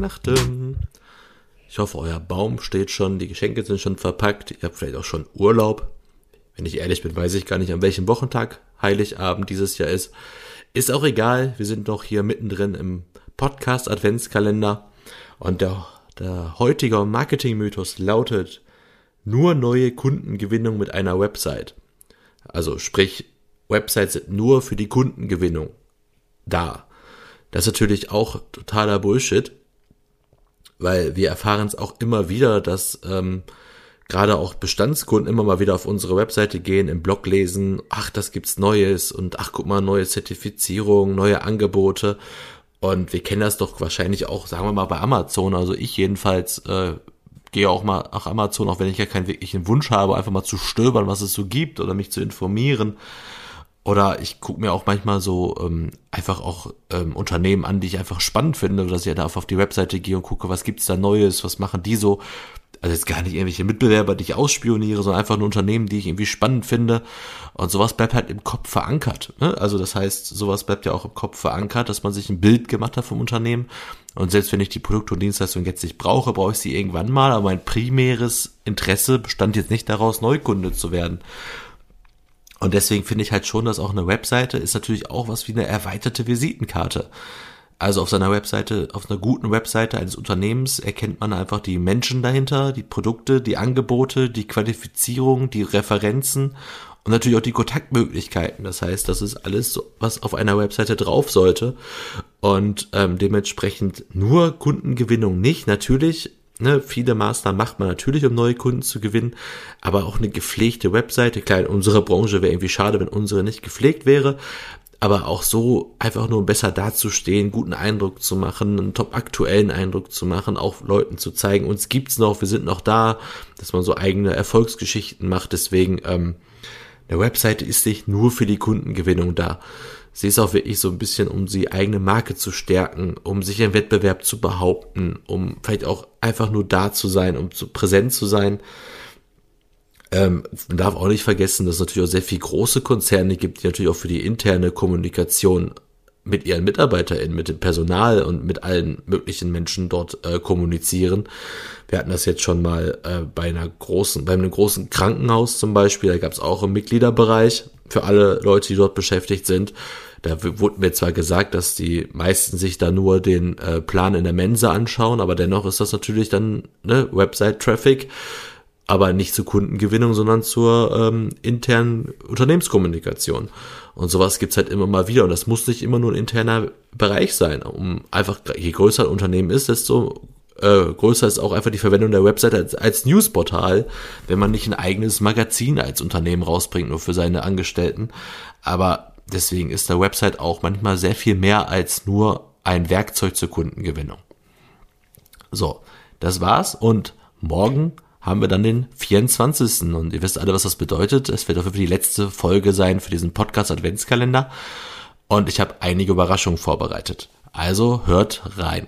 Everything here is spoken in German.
Weihnachten. Ich hoffe, euer Baum steht schon, die Geschenke sind schon verpackt, ihr habt vielleicht auch schon Urlaub. Wenn ich ehrlich bin, weiß ich gar nicht, an welchem Wochentag Heiligabend dieses Jahr ist. Ist auch egal, wir sind noch hier mittendrin im Podcast Adventskalender und der, der heutige Marketingmythos lautet nur neue Kundengewinnung mit einer Website. Also sprich, Websites sind nur für die Kundengewinnung da. Das ist natürlich auch totaler Bullshit, weil wir erfahren es auch immer wieder, dass ähm, gerade auch Bestandskunden immer mal wieder auf unsere Webseite gehen, im Blog lesen, ach, das gibt's Neues und ach, guck mal, neue Zertifizierung, neue Angebote. Und wir kennen das doch wahrscheinlich auch, sagen wir mal, bei Amazon. Also ich jedenfalls äh, gehe auch mal nach Amazon, auch wenn ich ja keinen wirklichen Wunsch habe, einfach mal zu stöbern, was es so gibt oder mich zu informieren. Oder ich gucke mir auch manchmal so ähm, einfach auch ähm, Unternehmen an, die ich einfach spannend finde, dass ich da auf die Webseite gehe und gucke, was gibt's da Neues, was machen die so. Also jetzt gar nicht irgendwelche Mitbewerber, die ich ausspioniere, sondern einfach nur Unternehmen, die ich irgendwie spannend finde. Und sowas bleibt halt im Kopf verankert. Ne? Also das heißt, sowas bleibt ja auch im Kopf verankert, dass man sich ein Bild gemacht hat vom Unternehmen. Und selbst wenn ich die Produkte und Dienstleistungen jetzt nicht brauche, brauche ich sie irgendwann mal. Aber mein primäres Interesse bestand jetzt nicht daraus, Neukunde zu werden. Und deswegen finde ich halt schon, dass auch eine Webseite ist natürlich auch was wie eine erweiterte Visitenkarte. Also auf seiner Webseite, auf einer guten Webseite eines Unternehmens erkennt man einfach die Menschen dahinter, die Produkte, die Angebote, die Qualifizierung, die Referenzen und natürlich auch die Kontaktmöglichkeiten. Das heißt, das ist alles, was auf einer Webseite drauf sollte. Und ähm, dementsprechend nur Kundengewinnung nicht. Natürlich Ne, viele Maßnahmen macht man natürlich, um neue Kunden zu gewinnen, aber auch eine gepflegte Webseite. Klar, in unserer Branche wäre irgendwie schade, wenn unsere nicht gepflegt wäre, aber auch so einfach nur besser dazustehen, guten Eindruck zu machen, einen top aktuellen Eindruck zu machen, auch Leuten zu zeigen, uns gibt's noch, wir sind noch da, dass man so eigene Erfolgsgeschichten macht. Deswegen, ähm, eine Webseite ist nicht nur für die Kundengewinnung da. Sie ist auch wirklich so ein bisschen, um die eigene Marke zu stärken, um sich im Wettbewerb zu behaupten, um vielleicht auch einfach nur da zu sein, um zu präsent zu sein. Ähm, man darf auch nicht vergessen, dass es natürlich auch sehr viele große Konzerne gibt, die natürlich auch für die interne Kommunikation mit ihren MitarbeiterInnen, mit dem Personal und mit allen möglichen Menschen dort äh, kommunizieren. Wir hatten das jetzt schon mal äh, bei einer großen, bei einem großen Krankenhaus zum Beispiel, da gab es auch einen Mitgliederbereich für alle Leute, die dort beschäftigt sind. Da wurde mir zwar gesagt, dass die meisten sich da nur den äh, Plan in der Mensa anschauen, aber dennoch ist das natürlich dann ne, Website-Traffic, aber nicht zur Kundengewinnung, sondern zur ähm, internen Unternehmenskommunikation. Und sowas gibt's halt immer mal wieder. Und das muss nicht immer nur ein interner Bereich sein. Um einfach, je größer ein Unternehmen ist, desto äh, größer ist auch einfach die Verwendung der Website als, als Newsportal, wenn man nicht ein eigenes Magazin als Unternehmen rausbringt, nur für seine Angestellten. Aber deswegen ist der Website auch manchmal sehr viel mehr als nur ein Werkzeug zur Kundengewinnung. So, das war's und morgen haben wir dann den 24. Und ihr wisst alle, was das bedeutet. Es wird auf jeden Fall die letzte Folge sein für diesen Podcast Adventskalender. Und ich habe einige Überraschungen vorbereitet. Also hört rein.